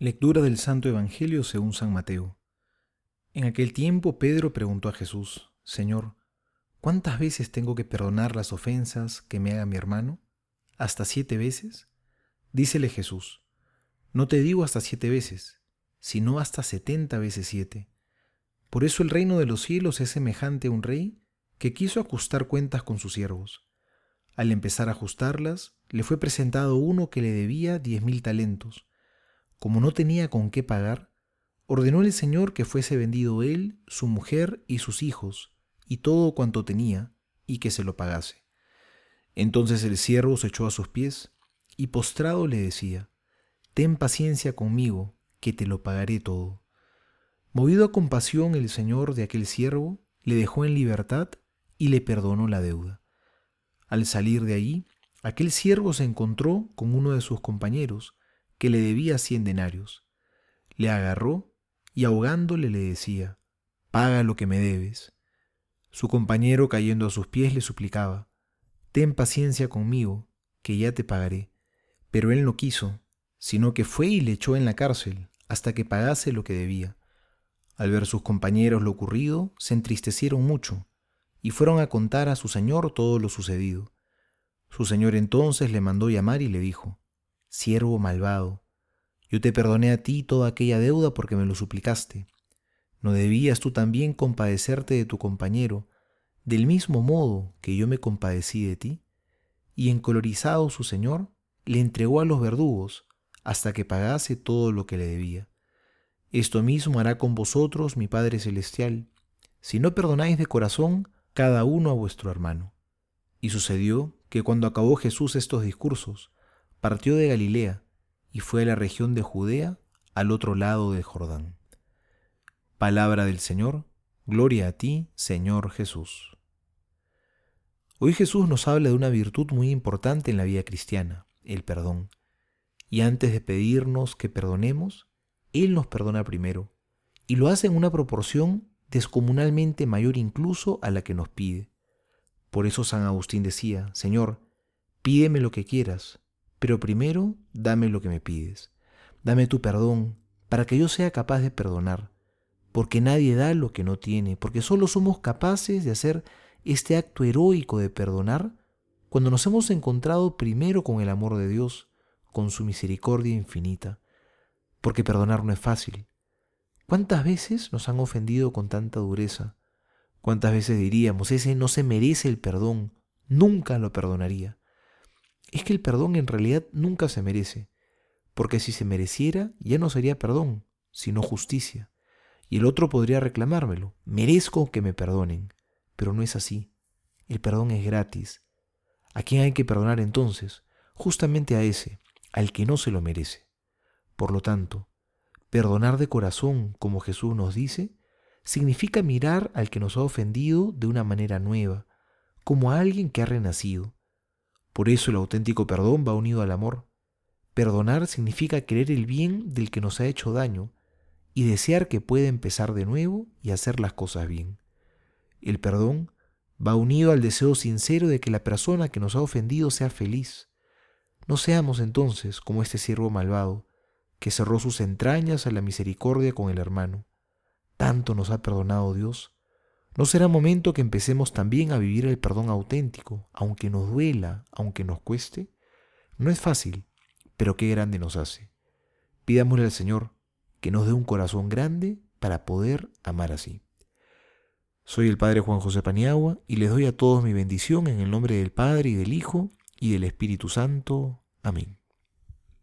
Lectura del Santo Evangelio según San Mateo. En aquel tiempo Pedro preguntó a Jesús, Señor, ¿cuántas veces tengo que perdonar las ofensas que me haga mi hermano? ¿Hasta siete veces? Dícele Jesús, no te digo hasta siete veces, sino hasta setenta veces siete. Por eso el reino de los cielos es semejante a un rey que quiso ajustar cuentas con sus siervos. Al empezar a ajustarlas, le fue presentado uno que le debía diez mil talentos como no tenía con qué pagar, ordenó el Señor que fuese vendido él, su mujer y sus hijos, y todo cuanto tenía, y que se lo pagase. Entonces el siervo se echó a sus pies, y postrado le decía, Ten paciencia conmigo, que te lo pagaré todo. Movido a compasión el Señor de aquel siervo, le dejó en libertad y le perdonó la deuda. Al salir de allí, aquel siervo se encontró con uno de sus compañeros, que le debía cien denarios. Le agarró y ahogándole le decía, Paga lo que me debes. Su compañero cayendo a sus pies le suplicaba, Ten paciencia conmigo, que ya te pagaré. Pero él no quiso, sino que fue y le echó en la cárcel hasta que pagase lo que debía. Al ver sus compañeros lo ocurrido, se entristecieron mucho y fueron a contar a su señor todo lo sucedido. Su señor entonces le mandó llamar y le dijo, siervo malvado, yo te perdoné a ti toda aquella deuda porque me lo suplicaste. ¿No debías tú también compadecerte de tu compañero, del mismo modo que yo me compadecí de ti? Y encolorizado su señor, le entregó a los verdugos hasta que pagase todo lo que le debía. Esto mismo hará con vosotros mi Padre Celestial, si no perdonáis de corazón cada uno a vuestro hermano. Y sucedió que cuando acabó Jesús estos discursos, partió de Galilea y fue a la región de Judea al otro lado del Jordán. Palabra del Señor, gloria a ti, Señor Jesús. Hoy Jesús nos habla de una virtud muy importante en la vida cristiana, el perdón. Y antes de pedirnos que perdonemos, Él nos perdona primero, y lo hace en una proporción descomunalmente mayor incluso a la que nos pide. Por eso San Agustín decía, Señor, pídeme lo que quieras, pero primero dame lo que me pides. Dame tu perdón para que yo sea capaz de perdonar, porque nadie da lo que no tiene, porque solo somos capaces de hacer este acto heroico de perdonar cuando nos hemos encontrado primero con el amor de Dios, con su misericordia infinita, porque perdonar no es fácil. ¿Cuántas veces nos han ofendido con tanta dureza? ¿Cuántas veces diríamos, ese no se merece el perdón, nunca lo perdonaría? Es que el perdón en realidad nunca se merece, porque si se mereciera ya no sería perdón, sino justicia. Y el otro podría reclamármelo, merezco que me perdonen, pero no es así. El perdón es gratis. ¿A quién hay que perdonar entonces? Justamente a ese, al que no se lo merece. Por lo tanto, perdonar de corazón, como Jesús nos dice, significa mirar al que nos ha ofendido de una manera nueva, como a alguien que ha renacido, por eso el auténtico perdón va unido al amor. Perdonar significa querer el bien del que nos ha hecho daño y desear que pueda empezar de nuevo y hacer las cosas bien. El perdón va unido al deseo sincero de que la persona que nos ha ofendido sea feliz. No seamos entonces como este siervo malvado, que cerró sus entrañas a la misericordia con el hermano. Tanto nos ha perdonado Dios ¿No será momento que empecemos también a vivir el perdón auténtico, aunque nos duela, aunque nos cueste? No es fácil, pero qué grande nos hace. Pidámosle al Señor que nos dé un corazón grande para poder amar así. Soy el Padre Juan José Paniagua y les doy a todos mi bendición en el nombre del Padre y del Hijo y del Espíritu Santo. Amén.